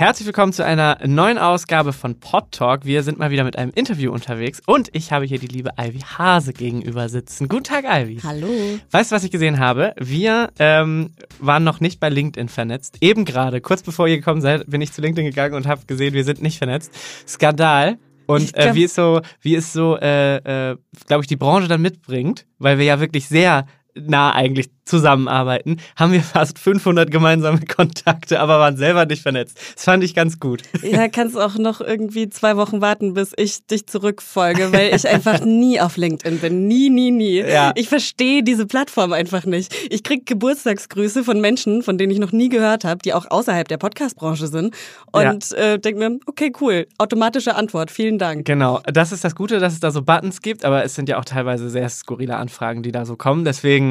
Herzlich willkommen zu einer neuen Ausgabe von Pod Talk. Wir sind mal wieder mit einem Interview unterwegs und ich habe hier die liebe Ivy Hase gegenüber sitzen. Guten Tag, Ivy. Hallo. Weißt du, was ich gesehen habe? Wir ähm, waren noch nicht bei LinkedIn vernetzt. Eben gerade, kurz bevor ihr gekommen seid, bin ich zu LinkedIn gegangen und habe gesehen, wir sind nicht vernetzt. Skandal. Und äh, wie es so, wie es so, äh, äh, glaube ich, die Branche dann mitbringt, weil wir ja wirklich sehr nah eigentlich zusammenarbeiten, haben wir fast 500 gemeinsame Kontakte, aber waren selber nicht vernetzt. Das fand ich ganz gut. Ja, kannst auch noch irgendwie zwei Wochen warten, bis ich dich zurückfolge, weil ich einfach nie auf LinkedIn bin. Nie, nie, nie. Ja. Ich verstehe diese Plattform einfach nicht. Ich kriege Geburtstagsgrüße von Menschen, von denen ich noch nie gehört habe, die auch außerhalb der Podcast-Branche sind und ja. äh, denke mir, okay, cool, automatische Antwort, vielen Dank. Genau, das ist das Gute, dass es da so Buttons gibt, aber es sind ja auch teilweise sehr skurrile Anfragen, die da so kommen. Deswegen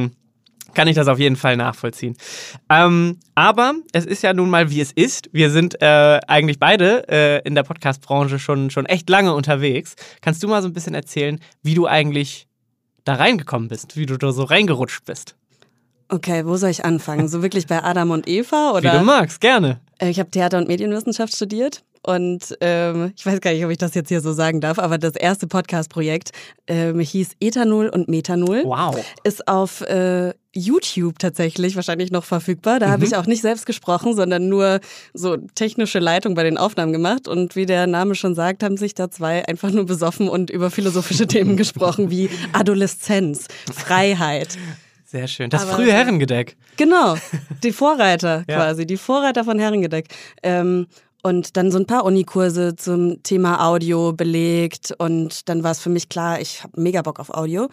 kann ich das auf jeden Fall nachvollziehen. Ähm, aber es ist ja nun mal, wie es ist. Wir sind äh, eigentlich beide äh, in der Podcast-Branche schon, schon echt lange unterwegs. Kannst du mal so ein bisschen erzählen, wie du eigentlich da reingekommen bist, wie du da so reingerutscht bist? Okay, wo soll ich anfangen? So wirklich bei Adam und Eva? Oder? Wie du magst, gerne. Äh, ich habe Theater- und Medienwissenschaft studiert und ähm, ich weiß gar nicht, ob ich das jetzt hier so sagen darf, aber das erste Podcast-Projekt ähm, hieß Ethanol und Methanol. Wow. Ist auf äh, YouTube tatsächlich wahrscheinlich noch verfügbar. Da mhm. habe ich auch nicht selbst gesprochen, sondern nur so technische Leitung bei den Aufnahmen gemacht. Und wie der Name schon sagt, haben sich da zwei einfach nur besoffen und über philosophische Themen gesprochen, wie Adoleszenz, Freiheit. Sehr schön. Das Aber, frühe Herrengedeck. Genau, die Vorreiter ja. quasi, die Vorreiter von Herrengedeck. Ähm, und dann so ein paar Unikurse zum Thema Audio belegt und dann war es für mich klar, ich habe mega Bock auf Audio.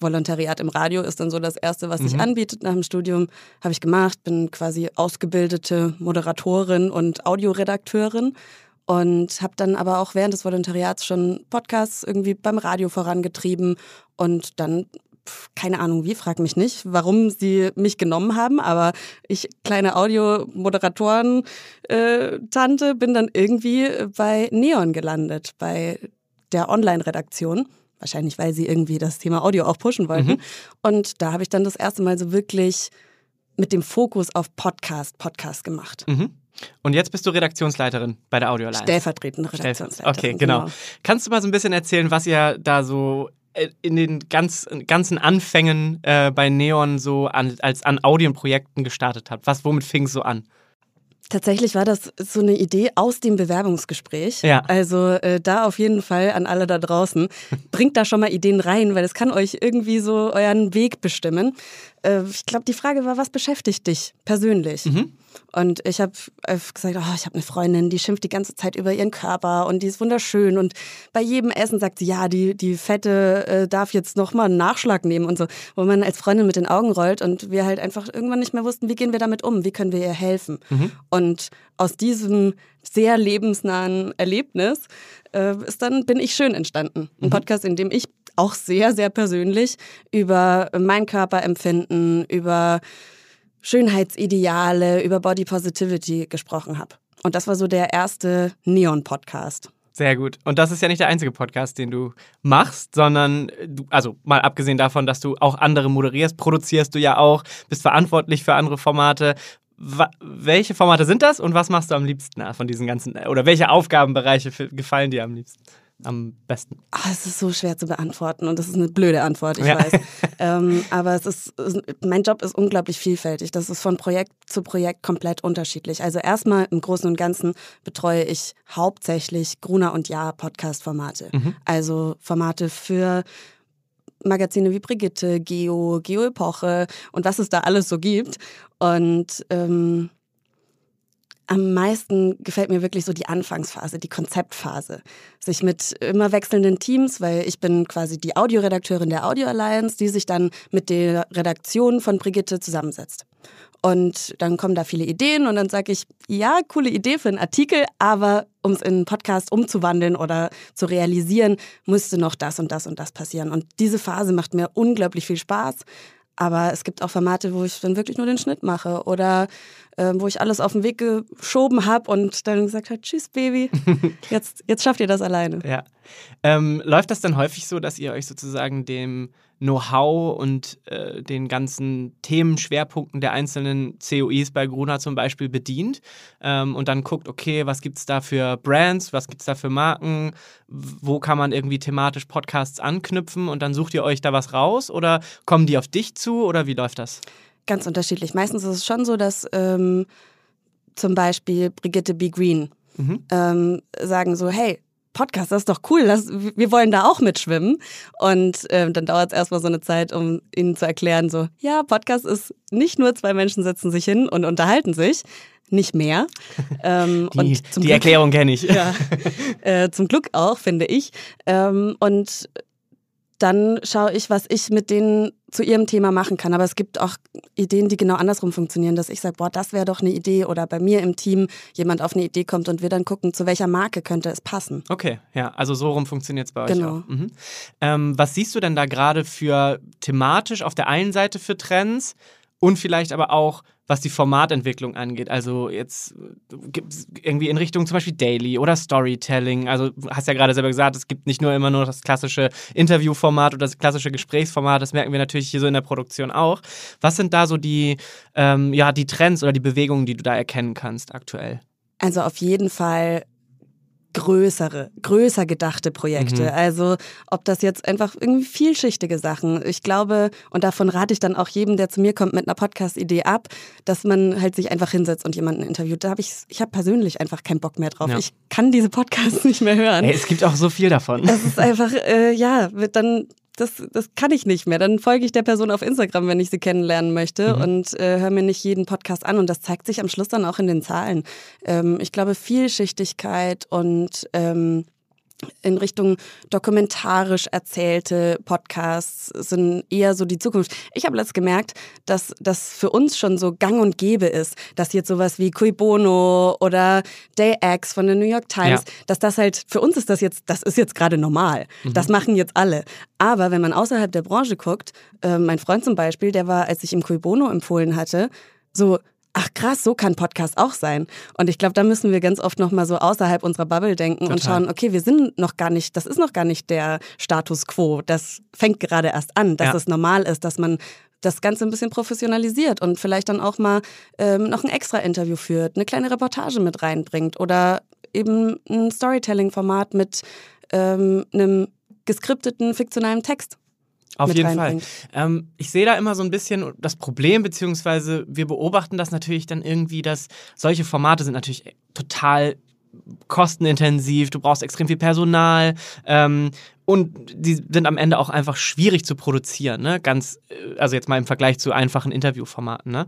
Volontariat im Radio ist dann so das Erste, was sich mhm. anbietet nach dem Studium. Habe ich gemacht, bin quasi ausgebildete Moderatorin und Audioredakteurin und habe dann aber auch während des Volontariats schon Podcasts irgendwie beim Radio vorangetrieben und dann keine Ahnung wie, frag mich nicht, warum sie mich genommen haben, aber ich, kleine Audiomoderatoren-Tante, äh, bin dann irgendwie bei Neon gelandet, bei der Online-Redaktion. Wahrscheinlich, weil sie irgendwie das Thema Audio auch pushen wollten. Mhm. Und da habe ich dann das erste Mal so wirklich mit dem Fokus auf Podcast, Podcast gemacht. Mhm. Und jetzt bist du Redaktionsleiterin bei der Audio Alliance. Stellvertretende Redaktionsleiterin. Okay, genau. genau. Kannst du mal so ein bisschen erzählen, was ihr da so in den ganz, ganzen Anfängen äh, bei Neon so an, als an Audienprojekten gestartet habt? Was, womit fing es so an? Tatsächlich war das so eine Idee aus dem Bewerbungsgespräch. Ja. Also äh, da auf jeden Fall an alle da draußen. Bringt da schon mal Ideen rein, weil es kann euch irgendwie so euren Weg bestimmen. Äh, ich glaube, die Frage war, was beschäftigt dich persönlich? Mhm. Und ich habe gesagt, oh, ich habe eine Freundin, die schimpft die ganze Zeit über ihren Körper und die ist wunderschön. Und bei jedem Essen sagt sie, ja, die, die Fette äh, darf jetzt nochmal einen Nachschlag nehmen und so. Wo man als Freundin mit den Augen rollt und wir halt einfach irgendwann nicht mehr wussten, wie gehen wir damit um, wie können wir ihr helfen. Mhm. Und aus diesem sehr lebensnahen Erlebnis äh, ist dann Bin ich schön entstanden. Ein mhm. Podcast, in dem ich auch sehr, sehr persönlich über mein Körperempfinden, über Schönheitsideale, über Body Positivity gesprochen habe. Und das war so der erste Neon-Podcast. Sehr gut. Und das ist ja nicht der einzige Podcast, den du machst, sondern du, also mal abgesehen davon, dass du auch andere moderierst, produzierst du ja auch, bist verantwortlich für andere Formate. welche Formate sind das und was machst du am liebsten von diesen ganzen, oder welche Aufgabenbereiche gefallen dir am liebsten? Am besten? Oh, es ist so schwer zu beantworten und das ist eine blöde Antwort, ich ja. weiß. ähm, aber es ist, mein Job ist unglaublich vielfältig. Das ist von Projekt zu Projekt komplett unterschiedlich. Also erstmal im Großen und Ganzen betreue ich hauptsächlich Gruner und Ja Podcast-Formate. Mhm. Also Formate für Magazine wie Brigitte, Geo, Geo-Epoche und was es da alles so gibt. Und ähm, am meisten gefällt mir wirklich so die Anfangsphase, die Konzeptphase. Sich mit immer wechselnden Teams, weil ich bin quasi die Audioredakteurin der Audio Alliance, die sich dann mit der Redaktion von Brigitte zusammensetzt. Und dann kommen da viele Ideen und dann sage ich, ja, coole Idee für einen Artikel, aber um es in einen Podcast umzuwandeln oder zu realisieren, müsste noch das und das und das passieren. Und diese Phase macht mir unglaublich viel Spaß. Aber es gibt auch Formate, wo ich dann wirklich nur den Schnitt mache oder äh, wo ich alles auf den Weg geschoben habe und dann gesagt habe, tschüss Baby, jetzt, jetzt schafft ihr das alleine. Ja. Ähm, läuft das dann häufig so, dass ihr euch sozusagen dem Know-how und äh, den ganzen Themenschwerpunkten der einzelnen COIs bei Gruna zum Beispiel bedient ähm, und dann guckt, okay, was gibt es da für Brands, was gibt es da für Marken, wo kann man irgendwie thematisch Podcasts anknüpfen und dann sucht ihr euch da was raus oder kommen die auf dich zu oder wie läuft das? Ganz unterschiedlich. Meistens ist es schon so, dass ähm, zum Beispiel Brigitte B. Green mhm. ähm, sagen so, hey, Podcast, das ist doch cool, das, wir wollen da auch mitschwimmen. Und ähm, dann dauert es erstmal so eine Zeit, um ihnen zu erklären, so, ja, Podcast ist nicht nur zwei Menschen setzen sich hin und unterhalten sich, nicht mehr. Ähm, die, und die Glück, Erklärung kenne ich. Ja, äh, zum Glück auch, finde ich. Ähm, und dann schaue ich, was ich mit denen zu ihrem Thema machen kann. Aber es gibt auch Ideen, die genau andersrum funktionieren, dass ich sage, boah, das wäre doch eine Idee oder bei mir im Team jemand auf eine Idee kommt und wir dann gucken, zu welcher Marke könnte es passen. Okay, ja, also so rum funktioniert es bei euch genau. auch. Mhm. Ähm, was siehst du denn da gerade für thematisch auf der einen Seite für Trends und vielleicht aber auch was die Formatentwicklung angeht. Also jetzt irgendwie in Richtung zum Beispiel Daily oder Storytelling. Also hast ja gerade selber gesagt, es gibt nicht nur immer nur das klassische Interviewformat oder das klassische Gesprächsformat. Das merken wir natürlich hier so in der Produktion auch. Was sind da so die, ähm, ja, die Trends oder die Bewegungen, die du da erkennen kannst aktuell? Also auf jeden Fall größere, größer gedachte Projekte. Mhm. Also ob das jetzt einfach irgendwie vielschichtige Sachen. Ich glaube, und davon rate ich dann auch jedem, der zu mir kommt mit einer Podcast-Idee ab, dass man halt sich einfach hinsetzt und jemanden interviewt. Da habe ich, ich habe persönlich einfach keinen Bock mehr drauf. Ja. Ich kann diese Podcasts nicht mehr hören. Hey, es gibt auch so viel davon. Das ist einfach, äh, ja, dann das, das kann ich nicht mehr. Dann folge ich der Person auf Instagram, wenn ich sie kennenlernen möchte mhm. und äh, höre mir nicht jeden Podcast an. Und das zeigt sich am Schluss dann auch in den Zahlen. Ähm, ich glaube, Vielschichtigkeit und ähm, in Richtung dokumentarisch erzählte Podcasts sind eher so die Zukunft. Ich habe letztens gemerkt, dass das für uns schon so gang und gäbe ist, dass jetzt sowas wie Cui Bono oder Day X von der New York Times, ja. dass das halt, für uns ist das jetzt, das ist jetzt gerade normal. Mhm. Das machen jetzt alle. Aber wenn man außerhalb der Branche guckt, äh, mein Freund zum Beispiel, der war, als ich ihm Cui Bono empfohlen hatte, so, ach krass, so kann Podcast auch sein. Und ich glaube, da müssen wir ganz oft nochmal so außerhalb unserer Bubble denken Total. und schauen, okay, wir sind noch gar nicht, das ist noch gar nicht der Status quo. Das fängt gerade erst an, dass ja. es normal ist, dass man das Ganze ein bisschen professionalisiert und vielleicht dann auch mal ähm, noch ein extra Interview führt, eine kleine Reportage mit reinbringt oder eben ein Storytelling-Format mit ähm, einem geskripteten, fiktionalen Text. Auf jeden Fall. Ähm, ich sehe da immer so ein bisschen das Problem, beziehungsweise wir beobachten das natürlich dann irgendwie, dass solche Formate sind natürlich total kostenintensiv, du brauchst extrem viel Personal ähm, und die sind am Ende auch einfach schwierig zu produzieren, ne? Ganz, äh, also jetzt mal im Vergleich zu einfachen Interviewformaten, ne?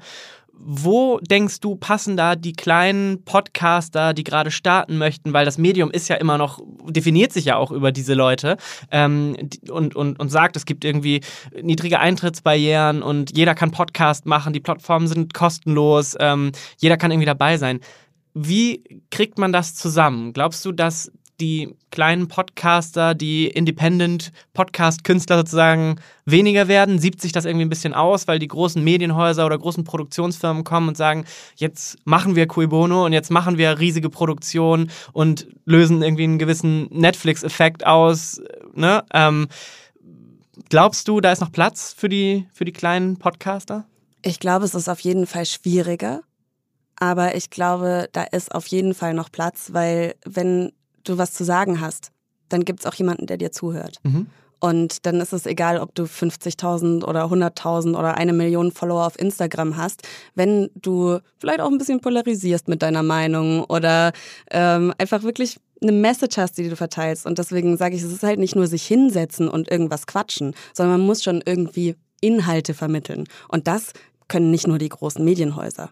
Wo denkst du, passen da die kleinen Podcaster, die gerade starten möchten, weil das Medium ist ja immer noch, definiert sich ja auch über diese Leute ähm, und, und, und sagt, es gibt irgendwie niedrige Eintrittsbarrieren und jeder kann Podcast machen, die Plattformen sind kostenlos, ähm, jeder kann irgendwie dabei sein. Wie kriegt man das zusammen? Glaubst du, dass die kleinen Podcaster, die Independent-Podcast-Künstler sozusagen weniger werden? Siebt sich das irgendwie ein bisschen aus, weil die großen Medienhäuser oder großen Produktionsfirmen kommen und sagen, jetzt machen wir Cui Bono und jetzt machen wir riesige Produktionen und lösen irgendwie einen gewissen Netflix-Effekt aus. Ne? Ähm, glaubst du, da ist noch Platz für die, für die kleinen Podcaster? Ich glaube, es ist auf jeden Fall schwieriger. Aber ich glaube, da ist auf jeden Fall noch Platz, weil wenn du was zu sagen hast, dann gibt es auch jemanden, der dir zuhört. Mhm. Und dann ist es egal, ob du 50.000 oder 100.000 oder eine Million Follower auf Instagram hast. Wenn du vielleicht auch ein bisschen polarisierst mit deiner Meinung oder ähm, einfach wirklich eine Message hast, die du verteilst. Und deswegen sage ich, es ist halt nicht nur sich hinsetzen und irgendwas quatschen, sondern man muss schon irgendwie Inhalte vermitteln. Und das können nicht nur die großen Medienhäuser.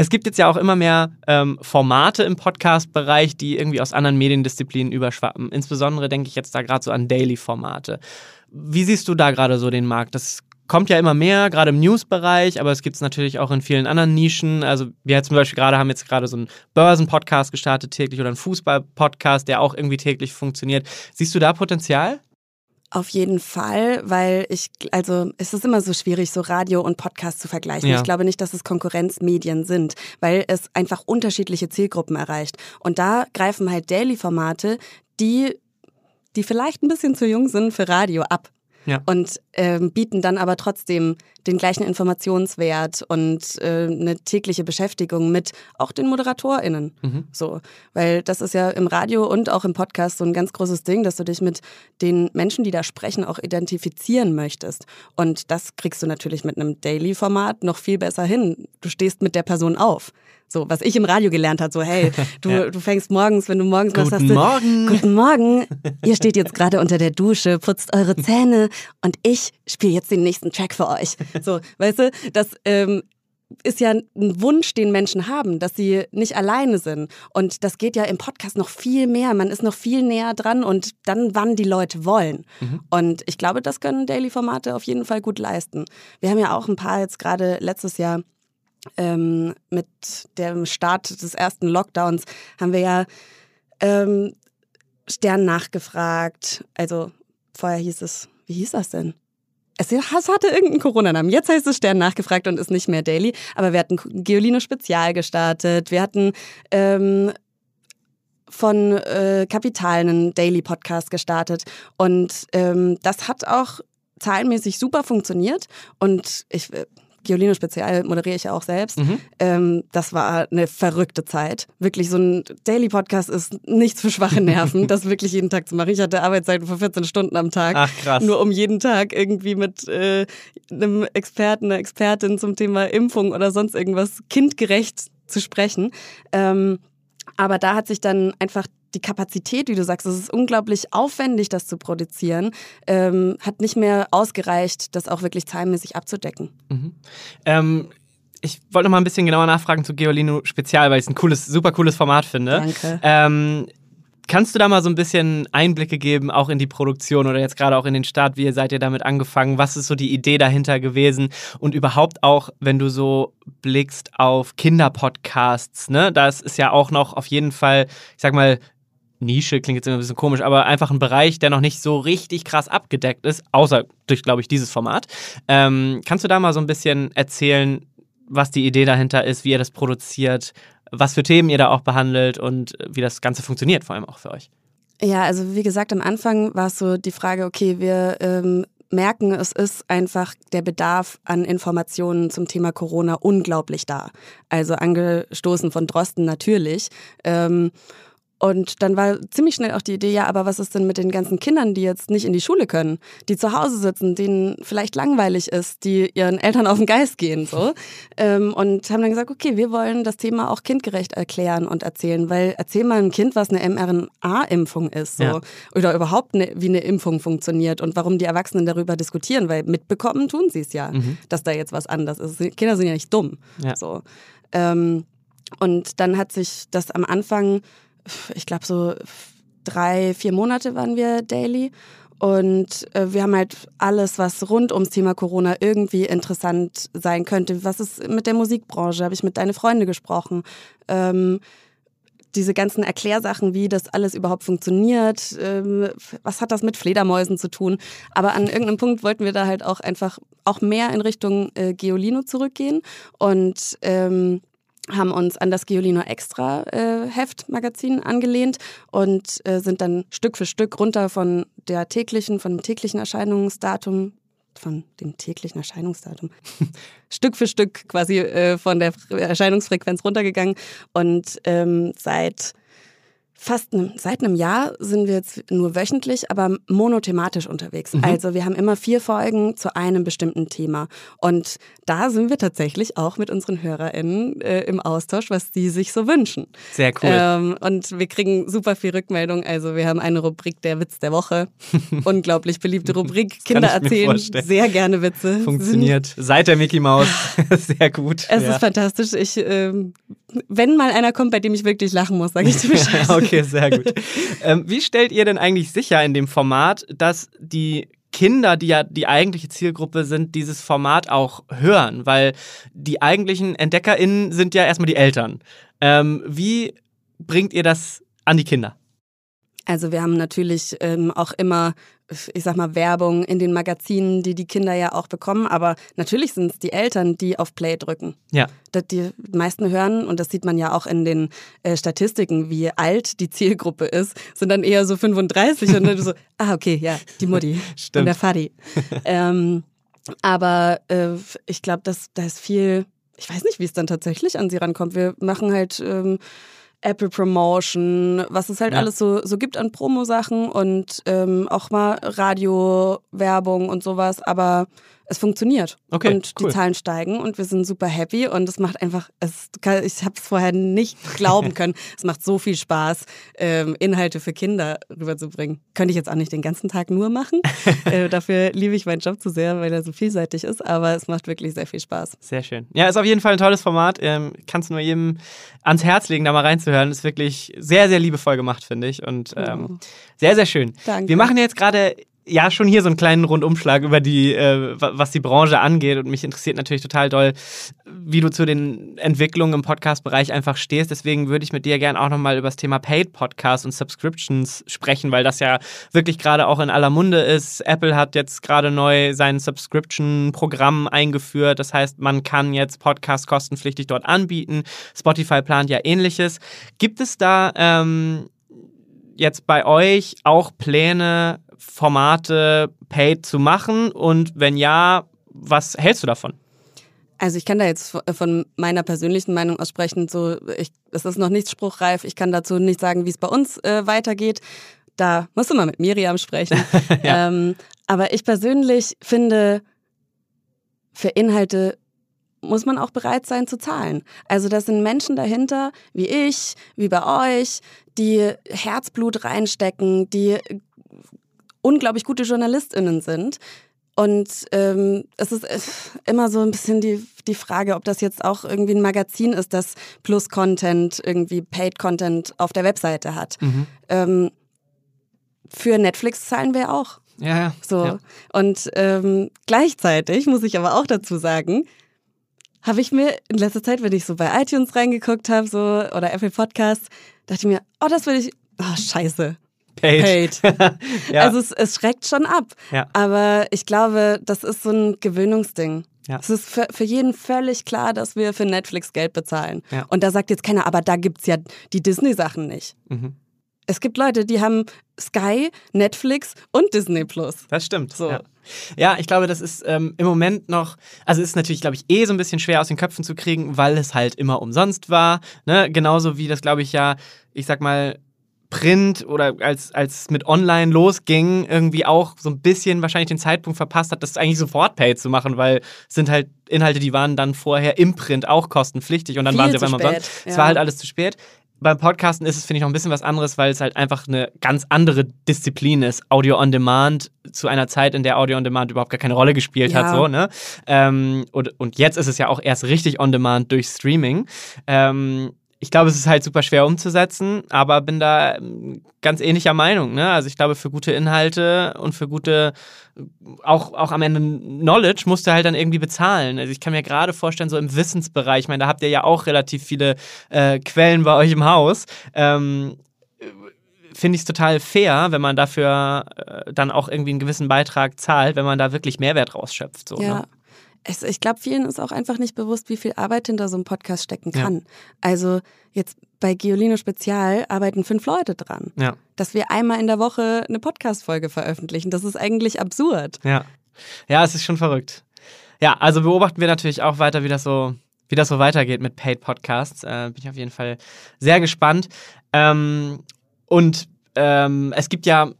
Es gibt jetzt ja auch immer mehr ähm, Formate im Podcast-Bereich, die irgendwie aus anderen Mediendisziplinen überschwappen. Insbesondere denke ich jetzt da gerade so an Daily-Formate. Wie siehst du da gerade so den Markt? Das kommt ja immer mehr, gerade im News-Bereich, aber es gibt es natürlich auch in vielen anderen Nischen. Also wir zum Beispiel gerade haben jetzt gerade so einen Börsen-Podcast gestartet täglich oder einen Fußball-Podcast, der auch irgendwie täglich funktioniert. Siehst du da Potenzial? Auf jeden Fall, weil ich, also es ist immer so schwierig, so Radio und Podcast zu vergleichen. Ja. Ich glaube nicht, dass es Konkurrenzmedien sind, weil es einfach unterschiedliche Zielgruppen erreicht. Und da greifen halt Daily-Formate, die, die vielleicht ein bisschen zu jung sind für Radio ab ja. und ähm, bieten dann aber trotzdem den gleichen Informationswert und äh, eine tägliche Beschäftigung mit auch den ModeratorInnen. Mhm. So. Weil das ist ja im Radio und auch im Podcast so ein ganz großes Ding, dass du dich mit den Menschen, die da sprechen, auch identifizieren möchtest. Und das kriegst du natürlich mit einem Daily-Format noch viel besser hin. Du stehst mit der Person auf. So, was ich im Radio gelernt habe, so, hey, du, ja. du fängst morgens, wenn du morgens Guten was hast du. Morgen. Guten Morgen. Ihr steht jetzt gerade unter der Dusche, putzt eure Zähne und ich spiele jetzt den nächsten Track für euch. So, weißt du, das ähm, ist ja ein Wunsch, den Menschen haben, dass sie nicht alleine sind. Und das geht ja im Podcast noch viel mehr. Man ist noch viel näher dran und dann, wann die Leute wollen. Mhm. Und ich glaube, das können Daily-Formate auf jeden Fall gut leisten. Wir haben ja auch ein paar jetzt gerade letztes Jahr ähm, mit dem Start des ersten Lockdowns haben wir ja ähm, Stern nachgefragt. Also vorher hieß es, wie hieß das denn? Es hatte irgendeinen Corona-Namen. Jetzt heißt es Stern nachgefragt und ist nicht mehr Daily. Aber wir hatten Geolino Spezial gestartet. Wir hatten ähm, von äh, Kapital einen Daily-Podcast gestartet. Und ähm, das hat auch zahlenmäßig super funktioniert. Und ich äh, Giolino Spezial moderiere ich ja auch selbst. Mhm. Ähm, das war eine verrückte Zeit. Wirklich, so ein Daily-Podcast ist nichts für schwache Nerven, das wirklich jeden Tag zu machen. Ich hatte Arbeitszeiten von 14 Stunden am Tag. Ach, krass. Nur um jeden Tag irgendwie mit äh, einem Experten, einer Expertin zum Thema Impfung oder sonst irgendwas kindgerecht zu sprechen. Ähm, aber da hat sich dann einfach die Kapazität, wie du sagst, es ist unglaublich aufwendig, das zu produzieren, ähm, hat nicht mehr ausgereicht, das auch wirklich zahlenmäßig abzudecken. Mhm. Ähm, ich wollte noch mal ein bisschen genauer nachfragen zu Geolino Spezial, weil ich es ein cooles, super cooles Format finde. Danke. Ähm, Kannst du da mal so ein bisschen Einblicke geben, auch in die Produktion oder jetzt gerade auch in den Start? Wie seid ihr damit angefangen? Was ist so die Idee dahinter gewesen? Und überhaupt auch, wenn du so blickst auf Kinderpodcasts, ne? Das ist ja auch noch auf jeden Fall, ich sag mal, Nische klingt jetzt immer ein bisschen komisch, aber einfach ein Bereich, der noch nicht so richtig krass abgedeckt ist, außer durch, glaube ich, dieses Format. Ähm, kannst du da mal so ein bisschen erzählen, was die Idee dahinter ist, wie ihr das produziert, was für Themen ihr da auch behandelt und wie das Ganze funktioniert, vor allem auch für euch? Ja, also wie gesagt, am Anfang war es so die Frage, okay, wir ähm, merken, es ist einfach der Bedarf an Informationen zum Thema Corona unglaublich da. Also angestoßen von Drosten natürlich. Ähm, und dann war ziemlich schnell auch die Idee, ja, aber was ist denn mit den ganzen Kindern, die jetzt nicht in die Schule können, die zu Hause sitzen, denen vielleicht langweilig ist, die ihren Eltern auf den Geist gehen, so. Ähm, und haben dann gesagt, okay, wir wollen das Thema auch kindgerecht erklären und erzählen, weil erzähl mal einem Kind, was eine mRNA-Impfung ist, so. Ja. Oder überhaupt eine, wie eine Impfung funktioniert und warum die Erwachsenen darüber diskutieren, weil mitbekommen tun sie es ja, mhm. dass da jetzt was anders ist. Kinder sind ja nicht dumm, ja. so. Ähm, und dann hat sich das am Anfang ich glaube, so drei, vier Monate waren wir daily. Und äh, wir haben halt alles, was rund ums Thema Corona irgendwie interessant sein könnte. Was ist mit der Musikbranche? Habe ich mit deinen Freunden gesprochen? Ähm, diese ganzen Erklärsachen, wie das alles überhaupt funktioniert, ähm, was hat das mit Fledermäusen zu tun? Aber an irgendeinem Punkt wollten wir da halt auch einfach auch mehr in Richtung äh, Geolino zurückgehen und ähm, haben uns an das Giolino Extra äh, Heftmagazin angelehnt und äh, sind dann Stück für Stück runter von der täglichen, von dem täglichen Erscheinungsdatum, von dem täglichen Erscheinungsdatum, Stück für Stück quasi äh, von der Erscheinungsfrequenz runtergegangen und ähm, seit fast ne, seit einem Jahr sind wir jetzt nur wöchentlich, aber monothematisch unterwegs. Mhm. Also wir haben immer vier Folgen zu einem bestimmten Thema. Und da sind wir tatsächlich auch mit unseren HörerInnen äh, im Austausch, was die sich so wünschen. Sehr cool. Ähm, und wir kriegen super viel Rückmeldung. Also wir haben eine Rubrik der Witz der Woche. Unglaublich beliebte Rubrik. Kinder erzählen sehr gerne Witze. Funktioniert. Seit der Mickey Maus. sehr gut. Es ja. ist fantastisch. Ich, äh, wenn mal einer kommt, bei dem ich wirklich lachen muss, sage ich dir Bescheid. okay. Okay, sehr gut. ähm, wie stellt ihr denn eigentlich sicher in dem Format, dass die Kinder, die ja die eigentliche Zielgruppe sind, dieses Format auch hören? Weil die eigentlichen EntdeckerInnen sind ja erstmal die Eltern. Ähm, wie bringt ihr das an die Kinder? Also wir haben natürlich ähm, auch immer, ich sag mal, Werbung in den Magazinen, die die Kinder ja auch bekommen. Aber natürlich sind es die Eltern, die auf Play drücken. Ja. Die meisten hören, und das sieht man ja auch in den äh, Statistiken, wie alt die Zielgruppe ist, sind dann eher so 35 und dann so, ah, okay, ja, die Mutti Stimmt. und der Fadi. ähm, aber äh, ich glaube, da ist viel, ich weiß nicht, wie es dann tatsächlich an sie rankommt. Wir machen halt ähm, Apple Promotion, was es halt ja. alles so, so gibt an Promo-Sachen und ähm, auch mal Radio-Werbung und sowas, aber es funktioniert. Okay, und cool. die Zahlen steigen und wir sind super happy und es macht einfach, es, ich habe es vorher nicht glauben können, es macht so viel Spaß, ähm, Inhalte für Kinder rüberzubringen. Könnte ich jetzt auch nicht den ganzen Tag nur machen. äh, dafür liebe ich meinen Job zu sehr, weil er so vielseitig ist, aber es macht wirklich sehr viel Spaß. Sehr schön. Ja, ist auf jeden Fall ein tolles Format. Ähm, Kannst nur jedem ans Herz legen, da mal reinzuhören. Ist wirklich sehr, sehr liebevoll gemacht, finde ich. Und ähm, oh. sehr, sehr schön. Danke. Wir machen jetzt gerade ja schon hier so einen kleinen Rundumschlag über die, äh, was die Branche angeht. Und mich interessiert natürlich total doll, wie du zu den Entwicklungen im Podcast-Bereich einfach stehst. Deswegen würde ich mit dir gerne auch nochmal über das Thema Paid Podcasts und Subscriptions sprechen, weil das ja wirklich gerade auch in aller Munde ist. Apple hat jetzt gerade neu sein Subscription-Programm eingeführt. Das heißt, man kann jetzt Podcasts kostenpflichtig dort anbieten. Spotify plant ja ähnliches. Gibt es da ähm, jetzt bei euch auch Pläne, Formate paid zu machen? Und wenn ja, was hältst du davon? Also ich kann da jetzt von meiner persönlichen Meinung aussprechen, so ich, es ist noch nicht spruchreif, ich kann dazu nicht sagen, wie es bei uns äh, weitergeht. Da musst du mal mit Miriam sprechen. ja. ähm, aber ich persönlich finde, für Inhalte muss man auch bereit sein zu zahlen. Also das sind Menschen dahinter, wie ich, wie bei euch, die Herzblut reinstecken, die unglaublich gute JournalistInnen sind. Und ähm, es ist immer so ein bisschen die, die Frage, ob das jetzt auch irgendwie ein Magazin ist, das Plus-Content, irgendwie Paid-Content auf der Webseite hat. Mhm. Ähm, für Netflix zahlen wir auch. Ja, ja. So. Ja. Und ähm, gleichzeitig muss ich aber auch dazu sagen, habe ich mir in letzter Zeit, wenn ich so bei iTunes reingeguckt habe, so oder Apple Podcasts, dachte ich mir, oh, das will ich. Oh, scheiße. Paid. Paid. ja. Also es, es, schreckt schon ab. Ja. Aber ich glaube, das ist so ein Gewöhnungsding. Ja. Es ist für, für jeden völlig klar, dass wir für Netflix Geld bezahlen. Und da sagt jetzt keiner, aber da gibt es ja die Disney-Sachen nicht. Mhm. Es gibt Leute, die haben Sky, Netflix und Disney Plus. Das stimmt. So. Ja. ja ich glaube, das ist ähm, im Moment noch, also ist natürlich, glaube ich, eh so ein bisschen schwer aus den Köpfen zu kriegen, weil es halt immer umsonst war. Ne? Genauso wie das, glaube ich, ja, ich sag mal, Print oder als, als mit Online losging, irgendwie auch so ein bisschen wahrscheinlich den Zeitpunkt verpasst hat, das eigentlich sofort Pay zu machen, weil es sind halt Inhalte, die waren dann vorher im Print auch kostenpflichtig und dann Viel waren sie auf einmal ja. Es war halt alles zu spät. Beim Podcasten ist es, finde ich, noch ein bisschen was anderes, weil es halt einfach eine ganz andere Disziplin ist. Audio on Demand zu einer Zeit, in der Audio on Demand überhaupt gar keine Rolle gespielt Ja. hat. So, ne? ähm, und, und jetzt ist es ja auch erst richtig on Demand durch Streaming. Ähm, ich glaube, es ist halt super schwer umzusetzen, aber bin da ähm, ganz ähnlicher Meinung. Ne? Also ich glaube, für gute Inhalte und für gute, auch, auch am Ende Knowledge musst du halt dann irgendwie bezahlen. Also ich kann mir gerade vorstellen, so im Wissensbereich, ich meine, da habt ihr ja auch relativ viele äh, Quellen bei euch im Haus. Ähm, Finde ich es total fair, wenn man dafür äh, dann auch irgendwie einen gewissen Beitrag zahlt, wenn man da wirklich Mehrwert rausschöpft. So, Ja. Ne? Es, ich glaube, vielen ist auch einfach nicht bewusst, wie viel Arbeit hinter so einem Podcast stecken Ja. kann. Also jetzt bei Giolino Spezial arbeiten fünf Leute dran. Ja. Dass wir einmal in der Woche eine Podcast-Folge veröffentlichen, das ist eigentlich absurd. Ja. Ja, es ist schon verrückt. Ja, also beobachten wir natürlich auch weiter, wie das so, wie das so weitergeht mit Paid Podcasts. Äh, bin ich auf jeden Fall sehr gespannt. Ähm, und ähm, es gibt ja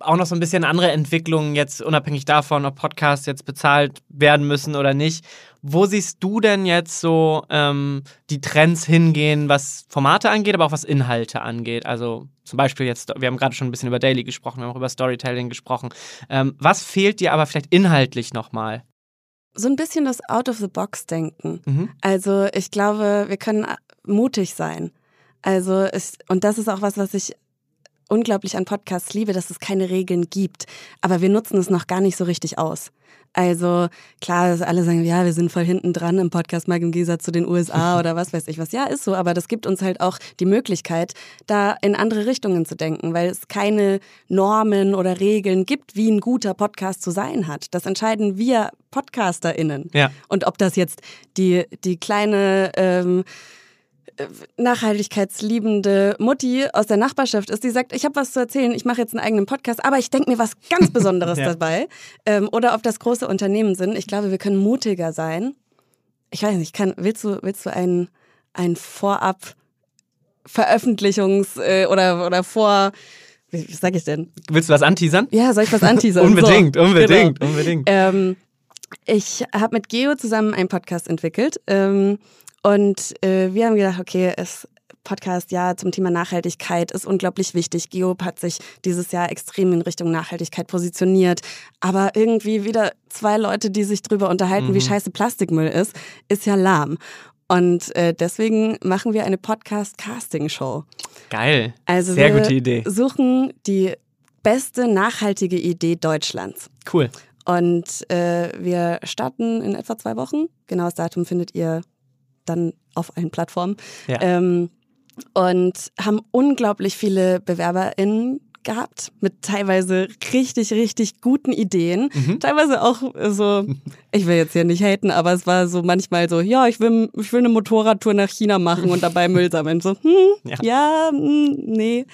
auch noch so ein bisschen andere Entwicklungen jetzt, unabhängig davon, ob Podcasts jetzt bezahlt werden müssen oder nicht. Wo siehst du denn jetzt so ähm, die Trends hingehen, was Formate angeht, aber auch was Inhalte angeht? Also zum Beispiel jetzt, wir haben gerade schon ein bisschen über Daily gesprochen, wir haben auch über Storytelling gesprochen. Ähm, was fehlt dir aber vielleicht inhaltlich nochmal? So ein bisschen das Out-of-the-Box-Denken. Mhm. Also ich glaube, wir können mutig sein. Also ich, und das ist auch was, was ich unglaublich an Podcasts liebe, dass es keine Regeln gibt. Aber wir nutzen es noch gar nicht so richtig aus. Also klar, alle sagen, ja, wir sind voll hinten dran im Podcastmarkt im Gegensatz zu den USA oder was weiß ich was. Ja, ist so, aber das gibt uns halt auch die Möglichkeit, da in andere Richtungen zu denken, weil es keine Normen oder Regeln gibt, wie ein guter Podcast zu sein hat. Das entscheiden wir PodcasterInnen. Ja. Und ob das jetzt die, die kleine ähm, nachhaltigkeitsliebende Mutti aus der Nachbarschaft ist, die sagt, ich habe was zu erzählen, ich mache jetzt einen eigenen Podcast, aber ich denke mir was ganz Besonderes ja. dabei. Ähm, oder ob das große Unternehmen sind. Ich glaube, wir können mutiger sein. Ich weiß nicht, kann, willst du, willst du ein, ein Vorab Veröffentlichungs- äh, oder, oder vor wie, wie sag ich denn? Willst du was anteasern? Ja, soll ich was anteasern? unbedingt, so, unbedingt, genau. unbedingt. Ähm, ich habe mit Geo zusammen einen Podcast entwickelt. Ähm, und äh, wir haben gedacht, okay, es Podcast ja zum Thema Nachhaltigkeit ist unglaublich wichtig. Geop hat sich dieses Jahr extrem in Richtung Nachhaltigkeit positioniert. Aber irgendwie wieder zwei Leute, die sich drüber unterhalten, mhm. wie scheiße Plastikmüll ist, ist ja lahm. Und äh, deswegen machen wir eine Podcast-Casting-Show. Geil. Also Sehr gute Idee. suchen die beste nachhaltige Idee Deutschlands. Cool. Und äh, wir starten in etwa zwei Wochen. Genaues Datum findet ihr dann auf allen Plattformen. Ja. Ähm, und haben unglaublich viele BewerberInnen gehabt mit teilweise richtig, richtig guten Ideen. Mhm. Teilweise auch so, ich will jetzt hier nicht haten, aber es war so manchmal so, ja, ich will, ich will eine Motorradtour nach China machen und dabei Müll sammeln. So, hm, ja, ja hm, nee.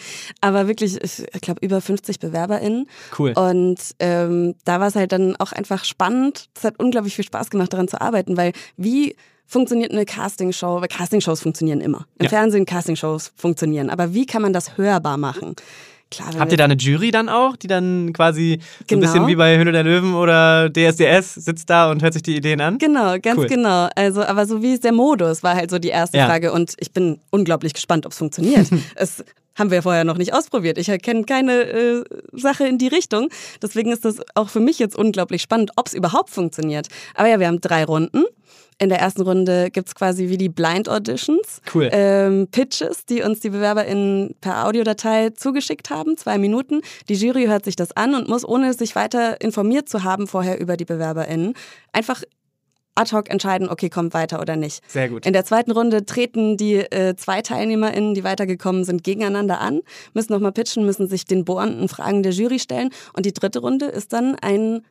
Aber wirklich, ich glaube, über 50 BewerberInnen. Cool. Und ähm, da war es halt dann auch einfach spannend. Es hat unglaublich viel Spaß gemacht, daran zu arbeiten, weil wie funktioniert eine Castingshow, weil Castingshows funktionieren immer. Im ja. Fernsehen Castingshows funktionieren. Aber wie kann man das hörbar machen? Klar, Habt ihr da eine Jury dann auch, die dann quasi so genau. ein bisschen wie bei Höhle der Löwen oder DSDS sitzt da und hört sich die Ideen an? Genau, ganz cool. genau. Also, aber so wie ist der Modus, war halt so die erste ja. Frage und ich bin unglaublich gespannt, ob es funktioniert. es haben wir vorher noch nicht ausprobiert. Ich erkenne keine äh, Sache in die Richtung. Deswegen ist das auch für mich jetzt unglaublich spannend, ob es überhaupt funktioniert. Aber ja, wir haben drei Runden. In der ersten Runde gibt es quasi wie die Blind Auditions. Cool. Ähm, Pitches, die uns die BewerberInnen per Audiodatei zugeschickt haben, zwei Minuten. Die Jury hört sich das an und muss, ohne sich weiter informiert zu haben vorher über die BewerberInnen, einfach ad hoc entscheiden, okay, kommt weiter oder nicht. Sehr gut. In der zweiten Runde treten die äh, zwei TeilnehmerInnen, die weitergekommen sind, gegeneinander an, müssen nochmal pitchen, müssen sich den bohrenden Fragen der Jury stellen. Und die dritte Runde ist dann ein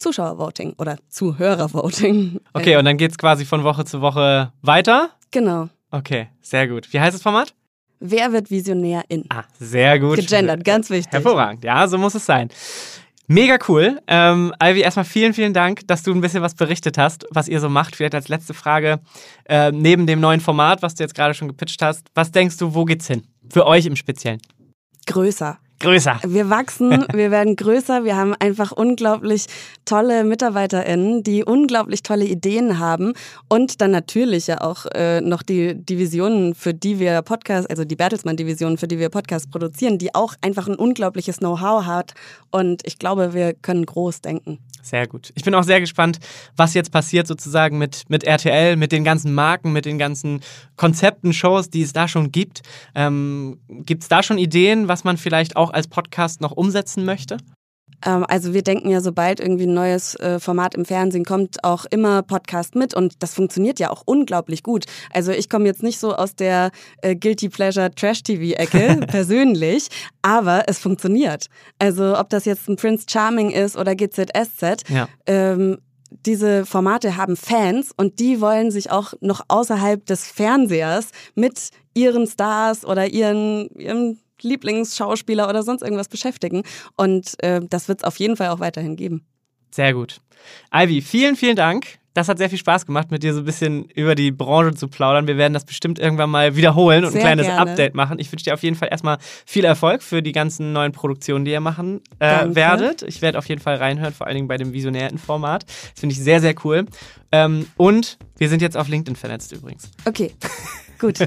Zuschauervoting oder Zuhörervoting. Okay, und dann geht es quasi von Woche zu Woche weiter? Genau. Okay, sehr gut. Wie heißt das Format? Wer wird Visionär in? Ah, sehr gut. Gegendert, ganz wichtig. Hervorragend, ja, so muss es sein. Mega cool. Ähm, Ivy, erstmal vielen, vielen Dank, dass du ein bisschen was berichtet hast, was ihr so macht. Vielleicht als letzte Frage, äh, neben dem neuen Format, was du jetzt gerade schon gepitcht hast, was denkst du, wo geht's hin? Für euch im Speziellen? Größer größer. Wir wachsen, wir werden größer. Wir haben einfach unglaublich tolle MitarbeiterInnen, die unglaublich tolle Ideen haben und dann natürlich ja auch äh, noch die Divisionen, für die wir Podcast, also die Bertelsmann-Division, für die wir Podcast produzieren, die auch einfach ein unglaubliches Know-how hat. Und ich glaube, wir können groß denken. Sehr gut. Ich bin auch sehr gespannt, was jetzt passiert sozusagen mit, mit RTL, mit den ganzen Marken, mit den ganzen Konzepten, Shows, die es da schon gibt. Ähm, gibt es da schon Ideen, was man vielleicht auch als Podcast noch umsetzen möchte? Ähm, also wir denken ja, sobald irgendwie ein neues äh, Format im Fernsehen kommt, auch immer Podcast mit und das funktioniert ja auch unglaublich gut. Also ich komme jetzt nicht so aus der äh, Guilty Pleasure Trash TV Ecke persönlich, aber es funktioniert. Also ob das jetzt ein Prince Charming ist oder GZSZ, ja. ähm, diese Formate haben Fans und die wollen sich auch noch außerhalb des Fernsehers mit ihren Stars oder ihren, ihren Lieblingsschauspieler oder sonst irgendwas beschäftigen. Und äh, das wird es auf jeden Fall auch weiterhin geben. Sehr gut. Ivy, vielen, vielen Dank. Das hat sehr viel Spaß gemacht, mit dir so ein bisschen über die Branche zu plaudern. Wir werden das bestimmt irgendwann mal wiederholen und sehr ein kleines gerne. Update machen. Ich wünsche dir auf jeden Fall erstmal viel Erfolg für die ganzen neuen Produktionen, die ihr machen äh, werdet. Ich werde auf jeden Fall reinhören, vor allen Dingen bei dem visionären Format. Das finde ich sehr, sehr cool. Ähm, und wir sind jetzt auf LinkedIn vernetzt übrigens. Okay. Gut.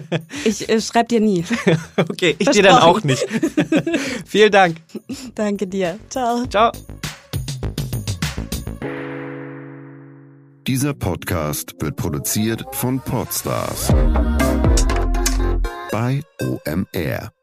Ich äh, schreibe dir nie. okay, ich dir dann auch nicht. Vielen Dank. Danke dir. Ciao. Ciao. Dieser Podcast wird produziert von Podstars bei OMR.